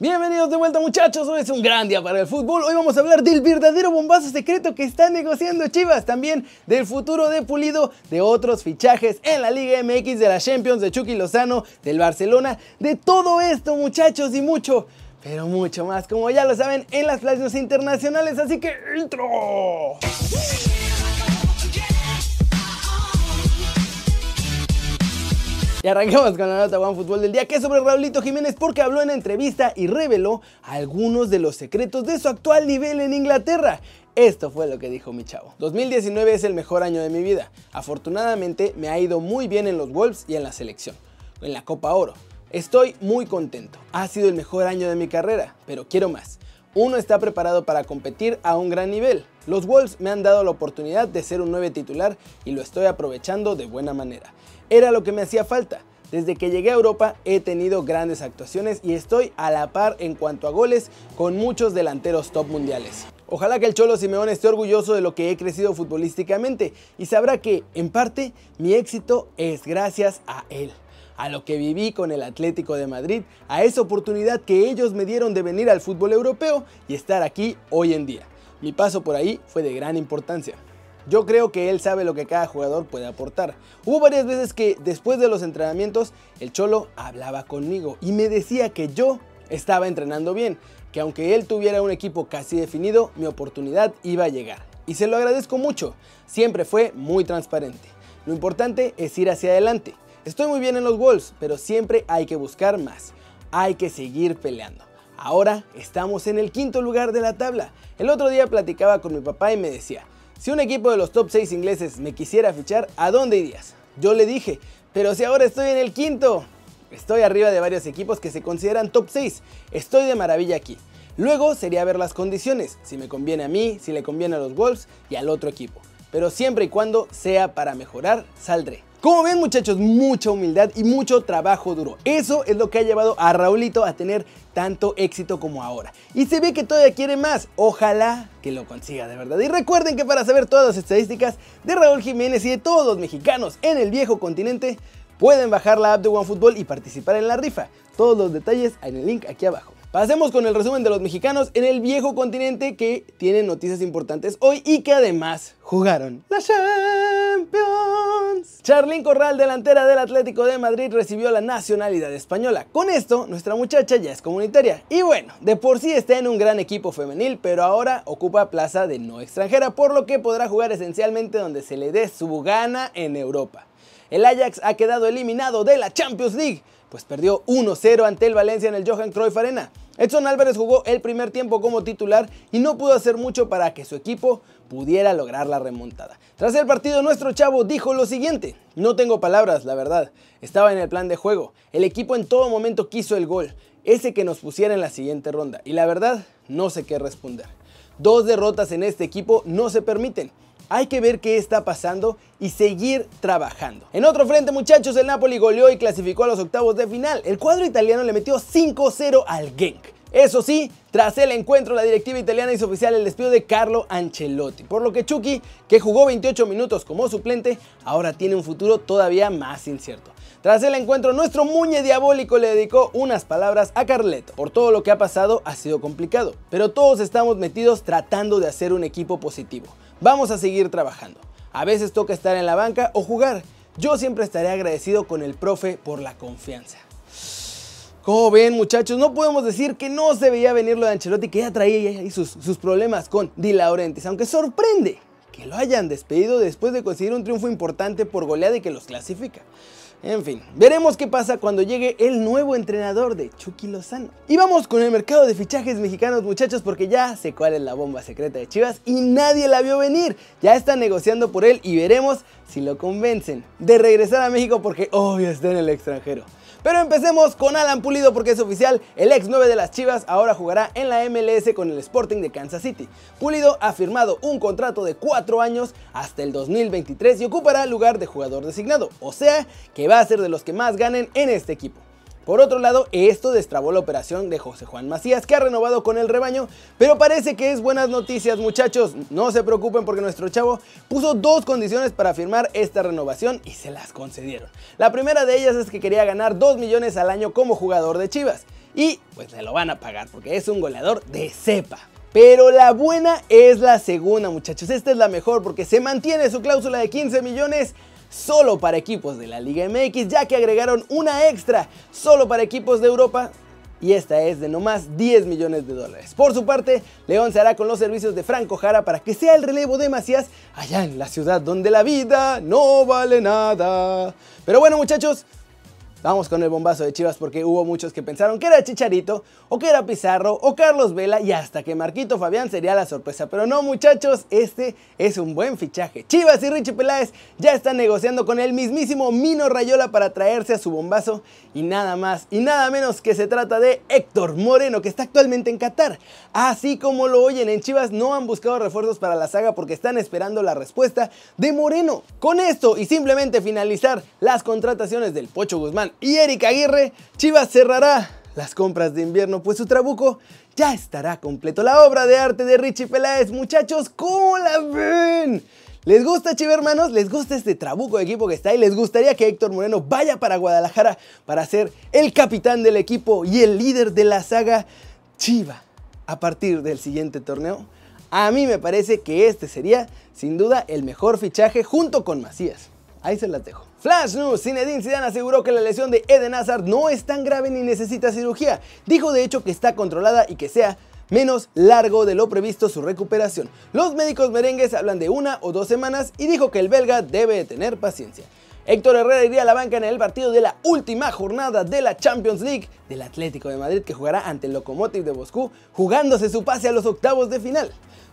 Bienvenidos de vuelta muchachos, hoy es un gran día para el fútbol, hoy vamos a hablar del verdadero bombazo secreto que está negociando Chivas, también del futuro de Pulido, de otros fichajes en la Liga MX, de la Champions, de Chucky Lozano, del Barcelona, de todo esto muchachos y mucho, pero mucho más, como ya lo saben, en las playas internacionales, así que intro. Y con la nota One Fútbol del día, que es sobre Raulito Jiménez porque habló en entrevista y reveló algunos de los secretos de su actual nivel en Inglaterra. Esto fue lo que dijo mi chavo. 2019 es el mejor año de mi vida. Afortunadamente me ha ido muy bien en los Wolves y en la selección, en la Copa Oro. Estoy muy contento. Ha sido el mejor año de mi carrera, pero quiero más. Uno está preparado para competir a un gran nivel. Los Wolves me han dado la oportunidad de ser un 9 titular y lo estoy aprovechando de buena manera. Era lo que me hacía falta. Desde que llegué a Europa he tenido grandes actuaciones y estoy a la par en cuanto a goles con muchos delanteros top mundiales. Ojalá que el Cholo Simeone esté orgulloso de lo que he crecido futbolísticamente y sabrá que, en parte, mi éxito es gracias a él a lo que viví con el Atlético de Madrid, a esa oportunidad que ellos me dieron de venir al fútbol europeo y estar aquí hoy en día. Mi paso por ahí fue de gran importancia. Yo creo que él sabe lo que cada jugador puede aportar. Hubo varias veces que después de los entrenamientos el Cholo hablaba conmigo y me decía que yo estaba entrenando bien, que aunque él tuviera un equipo casi definido, mi oportunidad iba a llegar. Y se lo agradezco mucho, siempre fue muy transparente. Lo importante es ir hacia adelante. Estoy muy bien en los Wolves, pero siempre hay que buscar más. Hay que seguir peleando. Ahora estamos en el quinto lugar de la tabla. El otro día platicaba con mi papá y me decía, si un equipo de los top 6 ingleses me quisiera fichar, ¿a dónde irías? Yo le dije, pero si ahora estoy en el quinto. Estoy arriba de varios equipos que se consideran top 6. Estoy de maravilla aquí. Luego sería ver las condiciones, si me conviene a mí, si le conviene a los Wolves y al otro equipo. Pero siempre y cuando sea para mejorar, saldré. Como ven muchachos, mucha humildad y mucho trabajo duro. Eso es lo que ha llevado a Raulito a tener tanto éxito como ahora. Y se ve que todavía quiere más. Ojalá que lo consiga de verdad. Y recuerden que para saber todas las estadísticas de Raúl Jiménez y de todos los mexicanos en el viejo continente, pueden bajar la app de OneFootball y participar en la rifa. Todos los detalles en el link aquí abajo. Pasemos con el resumen de los mexicanos en el viejo continente que tienen noticias importantes hoy y que además jugaron la Champions. Charlín Corral, delantera del Atlético de Madrid, recibió la nacionalidad española. Con esto, nuestra muchacha ya es comunitaria. Y bueno, de por sí está en un gran equipo femenil, pero ahora ocupa plaza de no extranjera, por lo que podrá jugar esencialmente donde se le dé su gana en Europa. El Ajax ha quedado eliminado de la Champions League pues perdió 1-0 ante el Valencia en el Johan Cruyff Arena. Edson Álvarez jugó el primer tiempo como titular y no pudo hacer mucho para que su equipo pudiera lograr la remontada. Tras el partido, nuestro chavo dijo lo siguiente: No tengo palabras, la verdad. Estaba en el plan de juego. El equipo en todo momento quiso el gol, ese que nos pusiera en la siguiente ronda. Y la verdad, no sé qué responder. Dos derrotas en este equipo no se permiten. Hay que ver qué está pasando y seguir trabajando. En otro frente, muchachos, el Napoli goleó y clasificó a los octavos de final. El cuadro italiano le metió 5-0 al Genk. Eso sí, tras el encuentro, la directiva italiana hizo oficial el despido de Carlo Ancelotti, por lo que Chucky, que jugó 28 minutos como suplente, ahora tiene un futuro todavía más incierto. Tras el encuentro, nuestro Muñe Diabólico le dedicó unas palabras a Carleto. Por todo lo que ha pasado, ha sido complicado, pero todos estamos metidos tratando de hacer un equipo positivo. Vamos a seguir trabajando. A veces toca estar en la banca o jugar. Yo siempre estaré agradecido con el profe por la confianza. Como ven muchachos, no podemos decir que no se veía venir lo de Ancelotti que ya traía sus, problemas con Di Laurentiis, aunque sorprende que lo hayan despedido después de conseguir un triunfo importante por goleada y que los clasifica. En fin, veremos qué pasa cuando llegue el nuevo entrenador de Chucky Lozano. Y vamos con el mercado de fichajes mexicanos muchachos porque ya sé cuál es la bomba secreta de Chivas y nadie la vio venir. Ya están negociando por él y veremos si lo convencen de regresar a México porque obvio está en el extranjero. Pero empecemos con Alan Pulido porque es oficial, el ex 9 de las Chivas ahora jugará en la MLS con el Sporting de Kansas City. Pulido ha firmado un contrato de 4 años hasta el 2023 y ocupará el lugar de jugador designado, o sea que va a ser de los que más ganen en este equipo. Por otro lado, esto destrabó la operación de José Juan Macías, que ha renovado con el rebaño, pero parece que es buenas noticias muchachos. No se preocupen porque nuestro chavo puso dos condiciones para firmar esta renovación y se las concedieron. La primera de ellas es que quería ganar 2 millones al año como jugador de Chivas. y pues se lo van a pagar porque es un goleador de cepa. Pero la buena es la segunda, muchachos. Esta es la mejor porque se mantiene su cláusula de 15 millones solo para equipos de la Liga MX, ya que agregaron una extra solo para equipos de Europa y esta es de no más 10 millones de dólares. Por su parte, León se hará con los servicios de Franco Jara para que sea el relevo de Macías allá en la ciudad donde la vida no vale nada. Pero bueno muchachos, Vamos con el bombazo de Chivas porque hubo muchos que pensaron que era Chicharito, o que era Pizarro, o Carlos Vela, y hasta que Marquito Fabián sería la sorpresa. Pero no muchachos, este es un buen fichaje. Chivas y Richie Peláez ya están negociando con el mismísimo Mino Rayola para traerse a su bombazo, y nada más y nada menos que se trata de Héctor Moreno, que está actualmente en Qatar. Así como lo oyen, en Chivas no han buscado refuerzos para la saga porque están esperando la respuesta de Moreno. Con esto y simplemente finalizar las contrataciones del Pocho Guzmán, y Eric Aguirre, Chivas cerrará las compras de invierno, pues su trabuco ya estará completo. La obra de arte de Richie Peláez, muchachos, ¿cómo la ven? ¿Les gusta Chiva hermanos? ¿Les gusta este trabuco de equipo que está ahí? ¿Les gustaría que Héctor Moreno vaya para Guadalajara para ser el capitán del equipo y el líder de la saga Chiva a partir del siguiente torneo? A mí me parece que este sería sin duda el mejor fichaje junto con Macías. Ahí se las dejo. Flash News, Zinedine Zidane aseguró que la lesión de Eden Hazard no es tan grave ni necesita cirugía. Dijo de hecho que está controlada y que sea menos largo de lo previsto su recuperación. Los médicos merengues hablan de una o dos semanas y dijo que el belga debe tener paciencia. Héctor Herrera iría a la banca en el partido de la última jornada de la Champions League del Atlético de Madrid que jugará ante el Lokomotiv de Moscú, jugándose su pase a los octavos de final.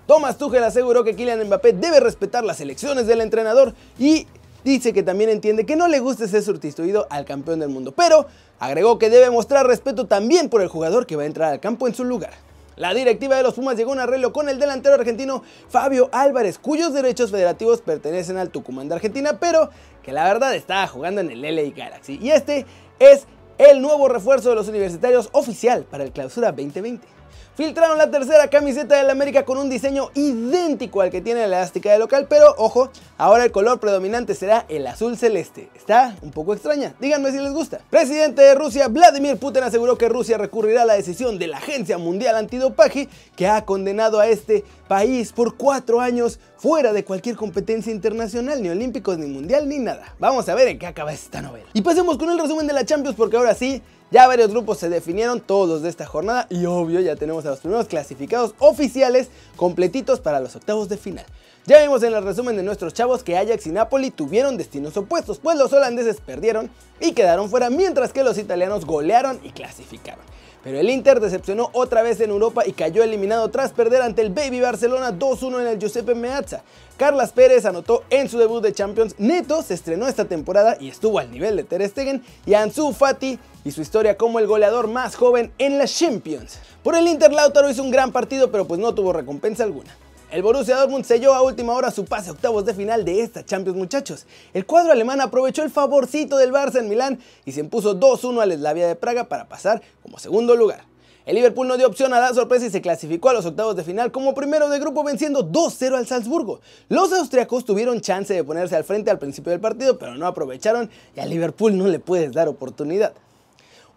Thomas Tuchel aseguró que Kylian Mbappé debe respetar las elecciones del entrenador y dice que también entiende que no le gusta ser sustituido al campeón del mundo, pero agregó que debe mostrar respeto también por el jugador que va a entrar al campo en su lugar. La directiva de los Pumas llegó a un arreglo con el delantero argentino Fabio Álvarez, cuyos derechos federativos pertenecen al Tucumán de Argentina, pero que la verdad estaba jugando en el LA Galaxy. Y este es el nuevo refuerzo de los universitarios oficial para el Clausura 2020. Filtraron la tercera camiseta del América con un diseño idéntico al que tiene la elástica de local, pero ojo, ahora el color predominante será el azul celeste. Está un poco extraña, díganme si les gusta. Presidente de Rusia, Vladimir Putin aseguró que Rusia recurrirá a la decisión de la Agencia Mundial Antidopaje que ha condenado a este país por cuatro años fuera de cualquier competencia internacional, ni olímpicos, ni mundial, ni nada. Vamos a ver en qué acaba esta novela. Y pasemos con el resumen de la Champions porque ahora sí, ya varios grupos se definieron, todos de esta jornada, y obvio ya tenemos a los primeros clasificados oficiales completitos para los octavos de final. Ya vimos en el resumen de nuestros chavos que Ajax y Napoli tuvieron destinos opuestos, pues los holandeses perdieron y quedaron fuera, mientras que los italianos golearon y clasificaron. Pero el Inter decepcionó otra vez en Europa y cayó eliminado tras perder ante el Baby Barcelona 2-1 en el Giuseppe Meazza. Carlas Pérez anotó en su debut de Champions. Neto se estrenó esta temporada y estuvo al nivel de Ter Stegen y Ansu Fati y su historia como el goleador más joven en la Champions. Por el Inter Lautaro hizo un gran partido pero pues no tuvo recompensa alguna. El Borussia Dortmund selló a última hora su pase a octavos de final de esta Champions muchachos. El cuadro alemán aprovechó el favorcito del Barça en Milán y se impuso 2-1 al Slavia de Praga para pasar como segundo lugar. El Liverpool no dio opción a la sorpresa y se clasificó a los octavos de final como primero de grupo venciendo 2-0 al Salzburgo. Los austriacos tuvieron chance de ponerse al frente al principio del partido pero no aprovecharon y al Liverpool no le puedes dar oportunidad.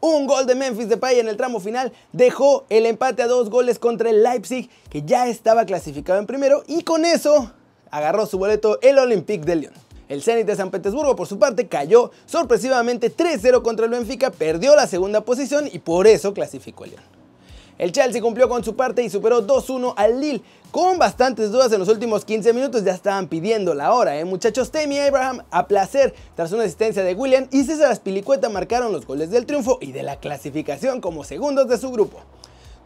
Un gol de Memphis Depay en el tramo final dejó el empate a dos goles contra el Leipzig, que ya estaba clasificado en primero, y con eso agarró su boleto el Olympique de Lyon. El Zenit de San Petersburgo, por su parte, cayó sorpresivamente 3-0 contra el Benfica, perdió la segunda posición y por eso clasificó el Lyon. El Chelsea cumplió con su parte y superó 2-1 al Lille. Con bastantes dudas en los últimos 15 minutos ya estaban pidiendo la hora, ¿eh? Muchachos, Temi Abraham a placer tras una asistencia de William y César Aspilicueta marcaron los goles del triunfo y de la clasificación como segundos de su grupo.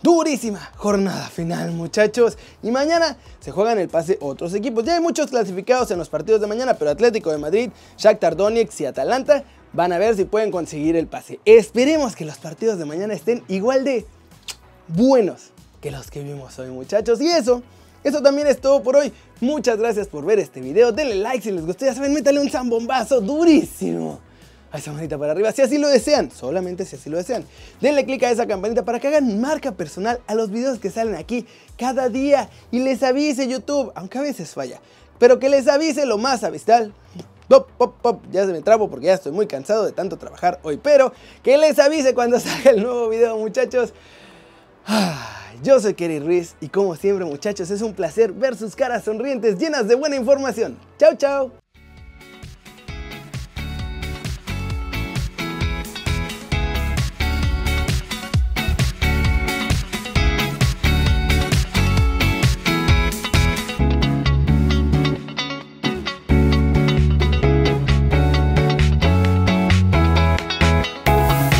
Durísima jornada final, muchachos. Y mañana se juegan el pase otros equipos. Ya hay muchos clasificados en los partidos de mañana, pero Atlético de Madrid, Shakhtar Donetsk y Atalanta van a ver si pueden conseguir el pase. Esperemos que los partidos de mañana estén igual de buenos que los que vimos hoy muchachos. Y eso, eso también es todo por hoy. Muchas gracias por ver este video. Denle like si les gustó. Ya saben, métale un zambombazo durísimo a esa manita para arriba si así lo desean, solamente si así lo desean. Denle click a esa campanita para que hagan marca personal a los videos que salen aquí cada día y les avise YouTube, aunque a veces falla, pero que les avise lo más avistal pop, pop, pop, ya se me trabo porque ya estoy muy cansado de tanto trabajar hoy, pero que les avise cuando salga el nuevo video muchachos. Yo soy Kerry Ruiz y como siempre muchachos es un placer ver sus caras sonrientes llenas de buena información. Chao, chao.